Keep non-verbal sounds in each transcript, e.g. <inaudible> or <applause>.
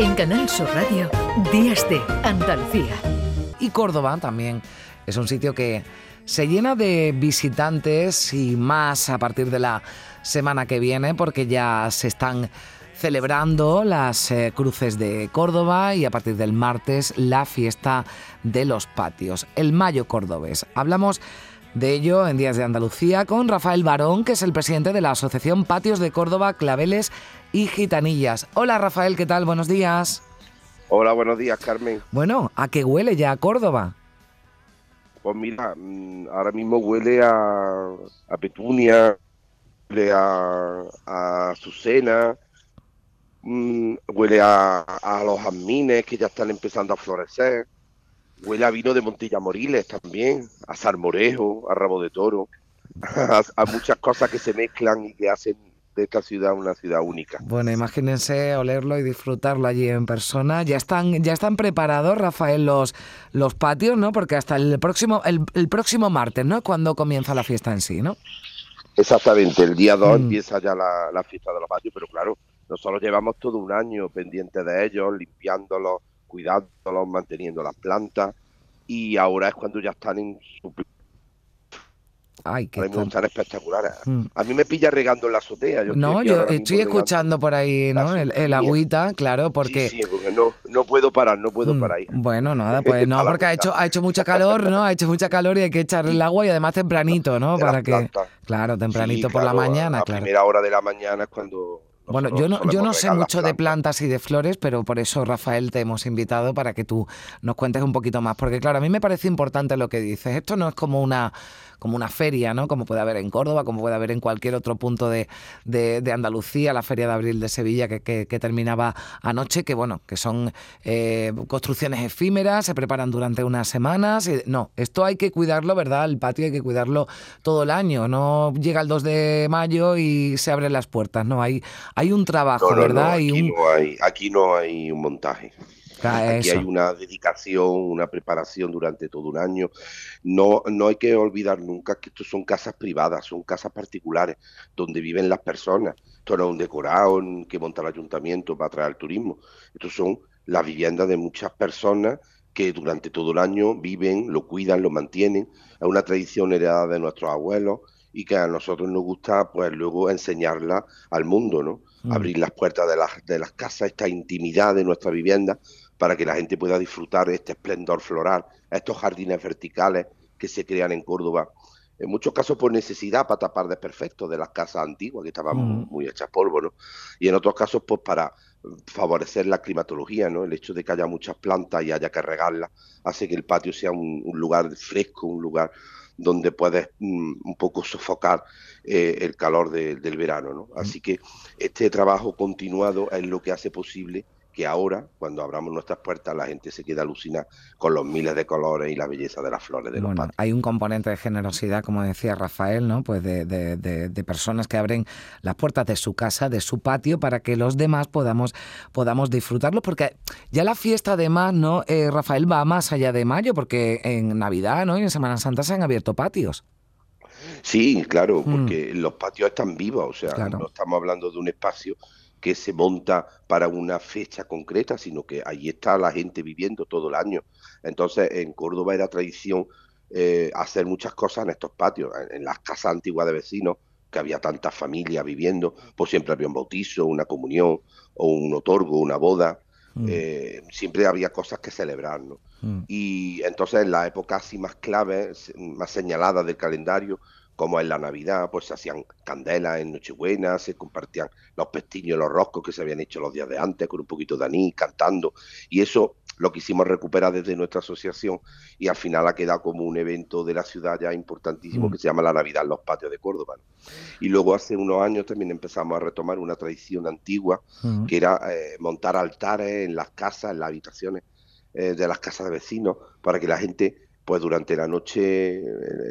En Canal Sur Radio, Días de Andalucía. Y Córdoba también es un sitio que se llena de visitantes y más a partir de la semana que viene porque ya se están celebrando las eh, cruces de Córdoba y a partir del martes la fiesta de los patios, el Mayo Cordobés. Hablamos de ello en Días de Andalucía con Rafael Barón, que es el presidente de la Asociación Patios de Córdoba, Claveles y Gitanillas. Hola Rafael, ¿qué tal? Buenos días. Hola, buenos días, Carmen. Bueno, ¿a qué huele ya Córdoba? Pues mira, mm, ahora mismo huele a, petunia, huele a, a azucena, mm, huele a, a, los jazmines que ya están empezando a florecer, huele a vino de Montilla Moriles también, a salmorejo, a rabo de toro, <laughs> a muchas cosas que se mezclan y que hacen de esta ciudad una ciudad única. Bueno, imagínense olerlo y disfrutarlo allí en persona. Ya están, ya están preparados, Rafael, los, los patios, ¿no? Porque hasta el próximo, el, próximo martes, ¿no? Cuando comienza la fiesta en sí, ¿no? Exactamente, el día 2 mm. empieza ya la, fiesta de los patios, pero claro, nosotros llevamos todo un año pendientes de ellos, limpiándolos, cuidándolos, manteniendo las plantas y ahora es cuando ya están en su Ay, qué espectaculares. Mm. A mí me pilla regando en la azotea. no, yo estoy escuchando por ahí, ¿no? El, agüita, claro, porque... Sí, porque no, no puedo parar, no puedo mm. parar. Bueno, nada, pues no, porque ha hecho, ha hecho mucha calor, ¿no? Ha hecho mucha calor y hay que echarle el agua y además tempranito, ¿no? Para que... Claro, tempranito por la mañana, claro. A primera hora de la mañana es cuando bueno, yo no, yo no sé mucho de plantas y de flores, pero por eso, Rafael, te hemos invitado para que tú nos cuentes un poquito más. Porque, claro, a mí me parece importante lo que dices. Esto no es como una como una feria, ¿no? Como puede haber en Córdoba, como puede haber en cualquier otro punto de, de, Andalucía, la Feria de Abril de Sevilla que, que, terminaba anoche, que bueno, que son eh, construcciones efímeras, se preparan durante unas semanas. no, esto hay que cuidarlo, ¿verdad? El patio hay que cuidarlo todo el año, no llega el 2 de mayo y se abren las puertas, no, hay, hay un trabajo, ¿verdad? aquí, no hay, aquí no hay un montaje. Aquí hay una dedicación, una preparación durante todo un año. No, no hay que olvidar nunca que estos son casas privadas, son casas particulares donde viven las personas. Esto no es un decorado que monta el ayuntamiento para atraer turismo. Estos son las viviendas de muchas personas que durante todo el año viven, lo cuidan, lo mantienen. Es una tradición heredada de nuestros abuelos y que a nosotros nos gusta pues luego enseñarla al mundo, ¿no? Mm. Abrir las puertas de las, de las casas, esta intimidad de nuestra vivienda para que la gente pueda disfrutar este esplendor floral, estos jardines verticales que se crean en Córdoba. En muchos casos por necesidad para tapar desperfectos de las casas antiguas que estaban mm. muy hechas polvo, ¿no? Y en otros casos pues para favorecer la climatología, ¿no? El hecho de que haya muchas plantas y haya que regarlas hace que el patio sea un, lugar fresco, un lugar donde puedes mm, un poco sofocar eh, el calor del verano, ¿no? Así que este trabajo continuado es lo que hace posible que ahora, cuando abramos nuestras puertas, la gente se queda alucina con los miles de colores y la belleza de las flores de los bueno, Hay un componente de generosidad, como decía Rafael, ¿no? Pues de, personas que abren las puertas de su casa, de su patio, para que los demás podamos, podamos disfrutarlo, porque ya la fiesta además, ¿no? Eh, Rafael va más allá de mayo, porque en Navidad, ¿no? Y en Semana Santa se han abierto patios. Sí, claro, mm. porque los patios están vivos, o sea, no estamos hablando de un espacio que se monta para una fecha concreta, sino que ahí está la gente viviendo todo el año. Entonces, en Córdoba era tradición eh, hacer muchas cosas en estos patios, en, las casas antiguas de vecinos, que había tantas familias viviendo, pues siempre había un bautizo, una comunión, o un otorgo, una boda. Mm. Eh, siempre había cosas que celebrar, ¿no? Mm. Y entonces en la época así más clave, más señalada del calendario, como en la Navidad, pues se hacían candelas en Nochebuena, se compartían los pestiños, los roscos que se habían hecho los días de antes, con un poquito de anís, cantando, y eso lo quisimos recuperar desde nuestra asociación y al final ha quedado como un evento de la ciudad ya importantísimo mm. que se llama la Navidad en los patios de Córdoba. Y luego hace unos años también empezamos a retomar una tradición antigua mm. que era eh, montar altares en las casas, en las habitaciones eh, de las casas de vecinos, para que la gente pues durante la noche, eh,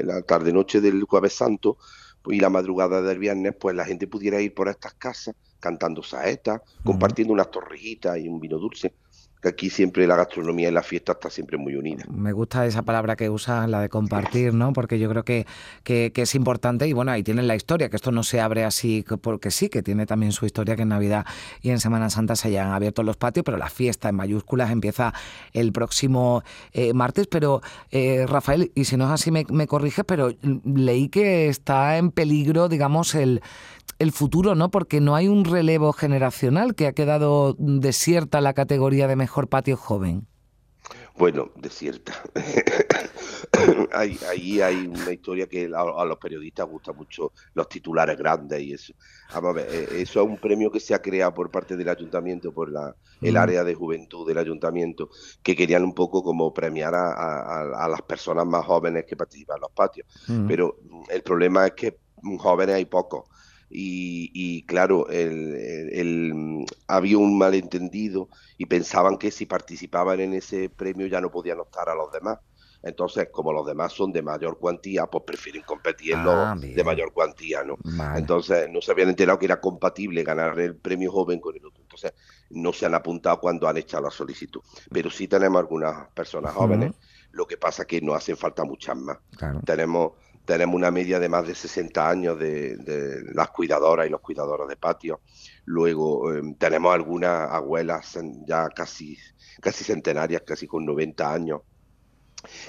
la tarde-noche del Jueves Santo y la madrugada del viernes, pues la gente pudiera ir por estas casas cantando saetas, compartiendo unas torrejitas y un vino dulce. Que aquí siempre la gastronomía y la fiesta está siempre muy unida. Me gusta esa palabra que usas, la de compartir, ¿no? Porque yo creo que, que, es importante y bueno, ahí tienen la historia, que esto no se abre así porque sí, que tiene también su historia que en Navidad y en Semana Santa se hayan abierto los patios, pero la fiesta en mayúsculas empieza el próximo eh, martes. Pero eh, Rafael, y si no es así me, me corriges, pero leí que está en peligro, digamos, el el futuro, ¿no? Porque no hay un relevo generacional que ha quedado desierta la categoría de mejor patio joven. Bueno, desierta. <coughs> ahí, hay una historia que a, los periodistas gusta mucho, los titulares grandes y eso. Vamos a ver, eh, eso es un premio que se ha creado por parte del ayuntamiento, por la, el área de juventud del ayuntamiento, que querían un poco como premiar a, las personas más jóvenes que participan en los patios. Pero el problema es que jóvenes hay pocos y, claro, el, había un malentendido y pensaban que si participaban en ese premio ya no podían optar a los demás. Entonces, como los demás son de mayor cuantía, pues prefieren competir en ah, de mayor cuantía, ¿no? Entonces, no se habían enterado que era compatible ganar el premio joven con el otro. Entonces, no se han apuntado cuando han echado la solicitud. Pero sí tenemos algunas personas jóvenes, lo que pasa es que nos hacen falta muchas más. Tenemos tenemos una media de más de 60 años de, las cuidadoras y los cuidadores de patio. Luego em, tenemos algunas abuelas ya casi, casi centenarias, casi con 90 años,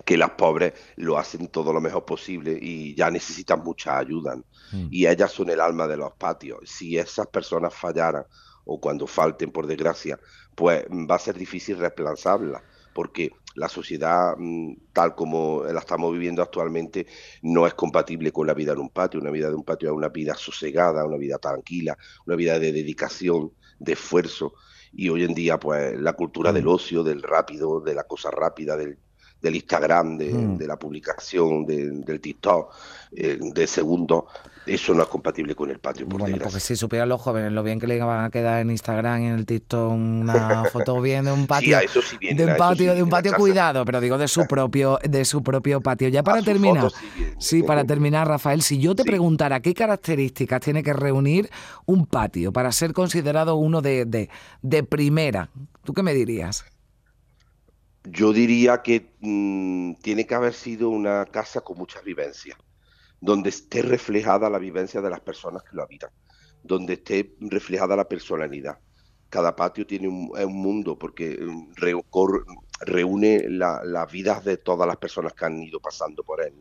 que las pobres lo hacen todo lo mejor posible y ya necesitan mucha ayuda. Mm. Y ellas son el alma de los patios. Si esas personas fallaran o cuando falten, por desgracia, pues va a ser difícil reemplazarlas porque la sociedad mm, tal como la estamos viviendo actualmente no es compatible con la vida en un patio. Una vida de un patio es una vida sosegada, una vida tranquila, una vida de dedicación, de esfuerzo. Y hoy en día, pues, la cultura del ocio, del rápido, de la cosa rápida, del, del Instagram, de, mm. la publicación, del TikTok, eh, de segundo, eso no es compatible con el patio. bueno, porque si supieran los jóvenes lo bien que le van a quedar en Instagram y en el TikTok una <laughs> foto bien de un patio, de un patio, de un patio cuidado, pero digo de su <laughs> propio, de su propio patio. Ya para terminar, sí, para terminar, Rafael, si yo te preguntara qué características tiene que reunir un patio para ser considerado uno de, de, de primera, ¿tú qué me dirías? Yo diría que mm, tiene que haber sido una casa con muchas vivencias, donde esté reflejada la vivencia de las personas que lo habitan, donde esté reflejada la personalidad. Cada patio tiene un, mundo porque mm, reúne las vidas de todas las personas que han ido pasando por él.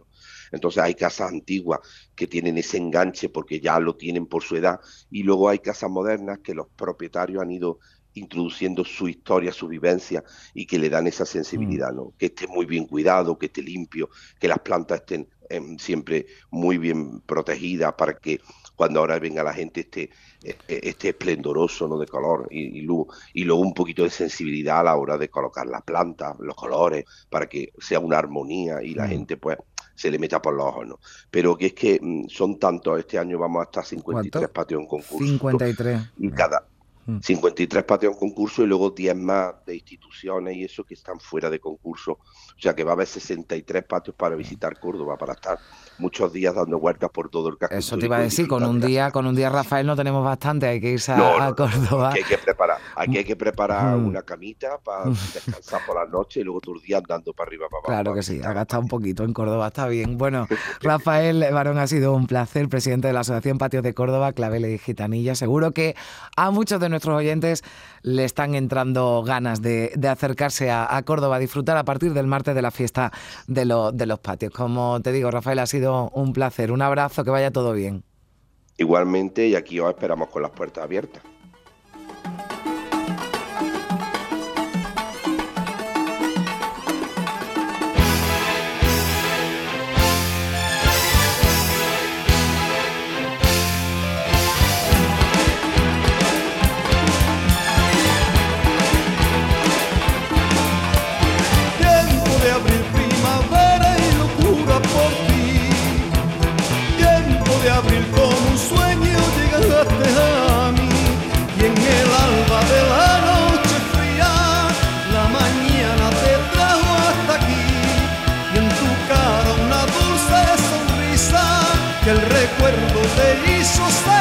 Entonces hay casas antiguas que tienen ese enganche porque ya lo tienen por su edad y luego hay casas modernas que los propietarios han ido introduciendo su historia, su vivencia y que le dan esa sensibilidad, mm. ¿no? Que esté muy bien cuidado, que esté limpio, que las plantas estén em, siempre muy bien protegidas para que cuando ahora venga la gente esté, e, e, esté esplendoroso, ¿no? De color y, luego, y luego un poquito de sensibilidad a la hora de colocar las plantas, los colores, para que sea una armonía y la mm. gente pues se le meta por los ojos, ¿no? Pero que es que mm, son tantos, este año vamos a estar 53 patios en concurso. 53. Y cada, 53 mm. patios en concurso y luego 10 más de instituciones y eso que están fuera de concurso. O sea que va a haber 63 patios para visitar Córdoba, para estar muchos días dando vueltas por todo el casco. Eso te iba a decir, con un día, con un día Rafael no tenemos bastante, hay que irse a, Córdoba. Aquí hay que preparar, aquí hay que preparar una camita para descansar por la noche y luego tus días andando para arriba para abajo. Claro que sí, ha gastado un poquito en Córdoba, está bien. Bueno, <laughs> Rafael Barón ha sido un placer, presidente de la Asociación Patios de Córdoba, Claveles y Gitanilla. Seguro que a muchos de nuestros oyentes le están entrando ganas de, acercarse a, Córdoba a disfrutar a partir del martes de la fiesta de, de los patios. Como te digo, Rafael, ha sido un placer. Un abrazo, que vaya todo bien. Igualmente, y aquí os esperamos con las puertas abiertas. θέλει σωστά.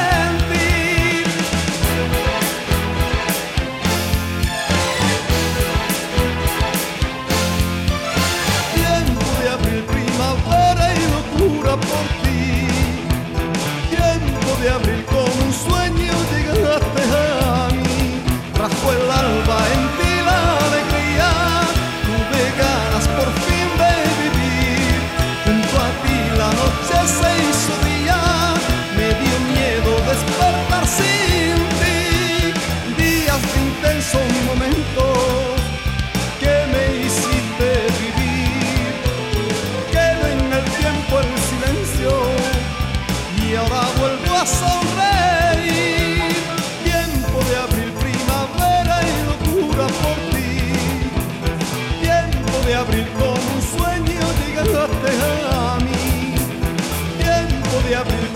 the